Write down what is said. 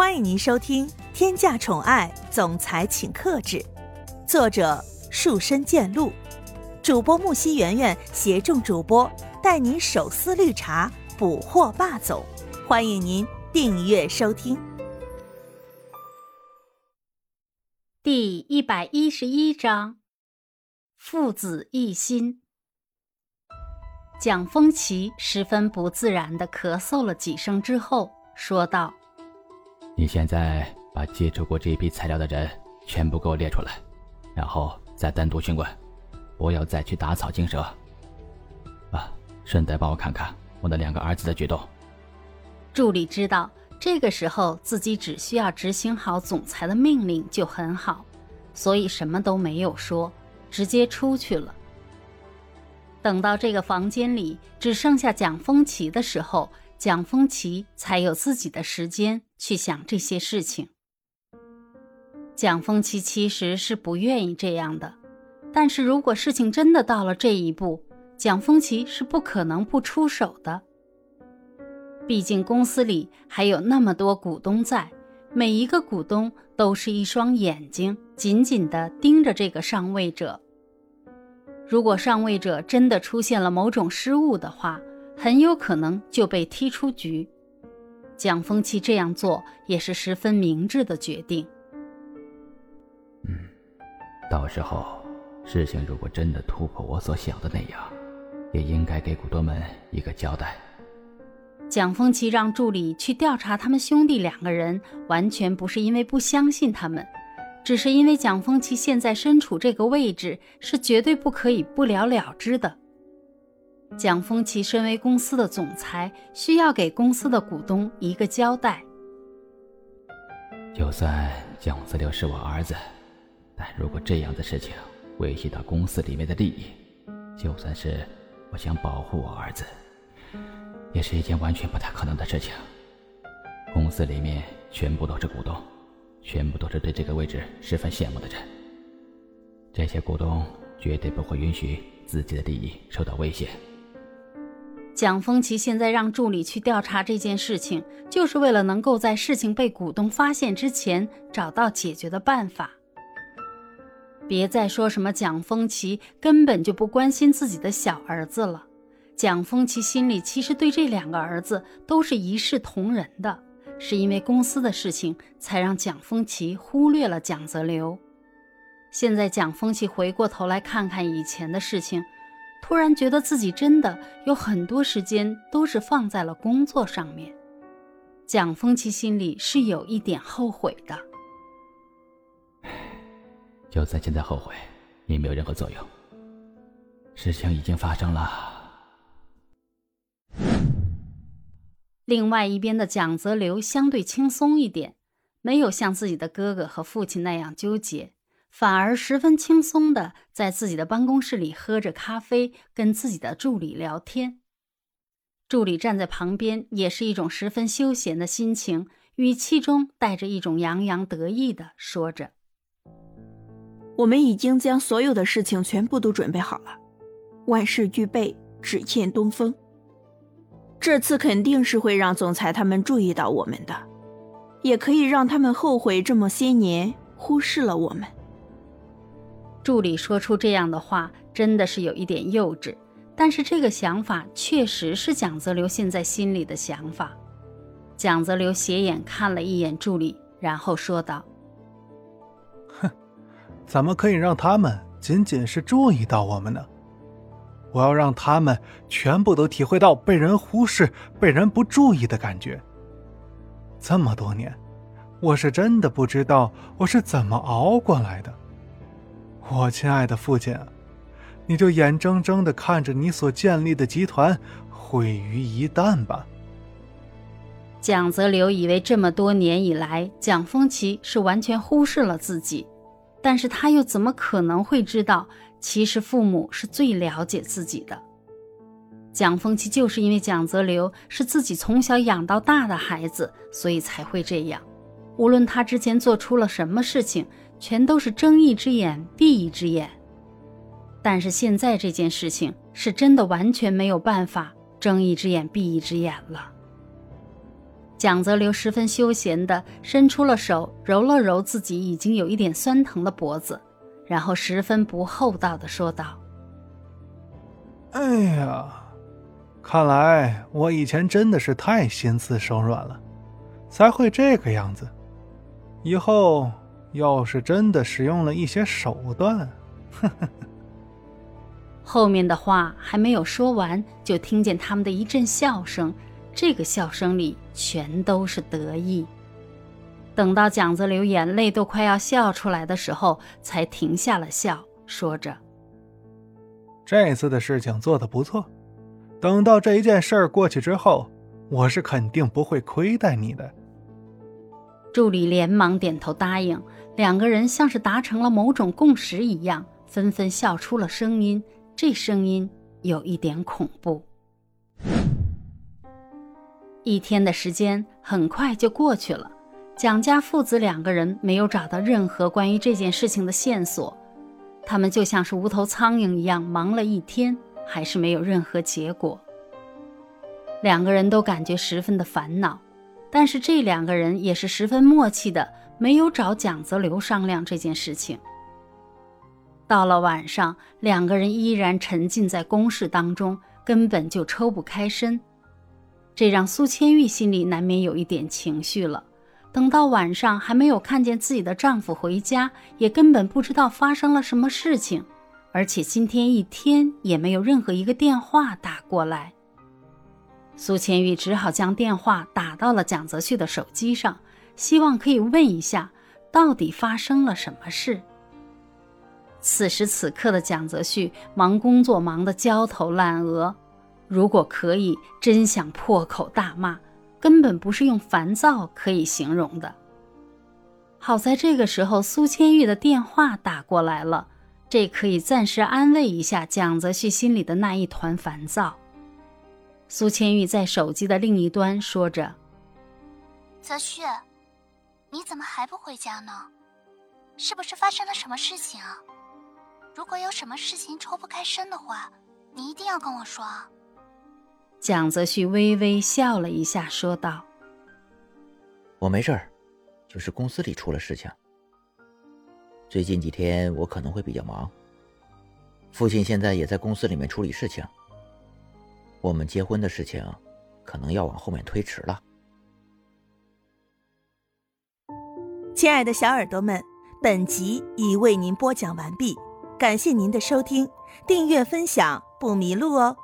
欢迎您收听《天价宠爱总裁请克制》，作者树深见鹿，主播木西圆圆携众主播带您手撕绿茶，捕获霸总。欢迎您订阅收听。第一百一十一章，父子一心。蒋风奇十分不自然的咳嗽了几声之后，说道。你现在把接触过这批材料的人全部给我列出来，然后再单独询问，不要再去打草惊蛇。啊，顺带帮我看看我的两个儿子的举动。助理知道这个时候自己只需要执行好总裁的命令就很好，所以什么都没有说，直接出去了。等到这个房间里只剩下蒋风奇的时候。蒋风奇才有自己的时间去想这些事情。蒋风奇其实是不愿意这样的，但是如果事情真的到了这一步，蒋风奇是不可能不出手的。毕竟公司里还有那么多股东在，每一个股东都是一双眼睛，紧紧地盯着这个上位者。如果上位者真的出现了某种失误的话，很有可能就被踢出局。蒋风奇这样做也是十分明智的决定。嗯，到时候事情如果真的突破我所想的那样，也应该给股东们一个交代。蒋风奇让助理去调查他们兄弟两个人，完全不是因为不相信他们，只是因为蒋风奇现在身处这个位置，是绝对不可以不了了之的。蒋丰奇身为公司的总裁，需要给公司的股东一个交代。就算蒋子流是我儿子，但如果这样的事情威胁到公司里面的利益，就算是我想保护我儿子，也是一件完全不太可能的事情。公司里面全部都是股东，全部都是对这个位置十分羡慕的人。这些股东绝对不会允许自己的利益受到威胁。蒋风奇现在让助理去调查这件事情，就是为了能够在事情被股东发现之前找到解决的办法。别再说什么蒋风奇根本就不关心自己的小儿子了。蒋风奇心里其实对这两个儿子都是一视同仁的，是因为公司的事情才让蒋风奇忽略了蒋泽流。现在蒋风奇回过头来看看以前的事情。突然觉得自己真的有很多时间都是放在了工作上面，蒋风奇心里是有一点后悔的。就算现在后悔，也没有任何作用。事情已经发生了。另外一边的蒋泽流相对轻松一点，没有像自己的哥哥和父亲那样纠结。反而十分轻松的在自己的办公室里喝着咖啡，跟自己的助理聊天。助理站在旁边，也是一种十分休闲的心情，语气中带着一种洋洋得意的说着：“我们已经将所有的事情全部都准备好了，万事俱备，只欠东风。这次肯定是会让总裁他们注意到我们的，也可以让他们后悔这么些年忽视了我们。”助理说出这样的话，真的是有一点幼稚，但是这个想法确实是蒋泽流现在心里的想法。蒋泽流斜眼看了一眼助理，然后说道：“哼，怎么可以让他们仅仅是注意到我们呢？我要让他们全部都体会到被人忽视、被人不注意的感觉。这么多年，我是真的不知道我是怎么熬过来的。”我亲爱的父亲，你就眼睁睁的看着你所建立的集团毁于一旦吧。蒋泽流以为这么多年以来，蒋风奇是完全忽视了自己，但是他又怎么可能会知道，其实父母是最了解自己的。蒋风奇就是因为蒋泽流是自己从小养到大的孩子，所以才会这样。无论他之前做出了什么事情。全都是睁一只眼闭一只眼，但是现在这件事情是真的完全没有办法睁一只眼闭一只眼了。蒋泽流十分休闲地伸出了手，揉了揉自己已经有一点酸疼的脖子，然后十分不厚道地说道：“哎呀，看来我以前真的是太心慈手软了，才会这个样子。以后要是真的使用了一些手段，呵呵。”后面的话还没有说完，就听见他们的一阵笑声。这个笑声里全都是得意。等到蒋子流眼泪都快要笑出来的时候，才停下了笑，说着：“这次的事情做得不错。等到这一件事儿过去之后，我是肯定不会亏待你的。”助理连忙点头答应，两个人像是达成了某种共识一样，纷纷笑出了声音。这声音有一点恐怖。一天的时间很快就过去了，蒋家父子两个人没有找到任何关于这件事情的线索，他们就像是无头苍蝇一样忙了一天，还是没有任何结果。两个人都感觉十分的烦恼，但是这两个人也是十分默契的，没有找蒋泽流商量这件事情。到了晚上，两个人依然沉浸在公事当中，根本就抽不开身，这让苏千玉心里难免有一点情绪了。等到晚上还没有看见自己的丈夫回家，也根本不知道发生了什么事情，而且今天一天也没有任何一个电话打过来。苏千玉只好将电话打到了蒋泽旭的手机上，希望可以问一下，到底发生了什么事。此时此刻的蒋泽旭忙工作忙得焦头烂额，如果可以，真想破口大骂，根本不是用烦躁可以形容的。好在这个时候苏千玉的电话打过来了，这可以暂时安慰一下蒋泽旭心里的那一团烦躁。苏千玉在手机的另一端说着：“泽旭，你怎么还不回家呢？是不是发生了什么事情啊？”如果有什么事情抽不开身的话，你一定要跟我说。蒋泽旭微微笑了一下，说道：“我没事儿，就是公司里出了事情。最近几天我可能会比较忙。父亲现在也在公司里面处理事情。我们结婚的事情，可能要往后面推迟了。”亲爱的小耳朵们，本集已为您播讲完毕。感谢您的收听，订阅分享不迷路哦。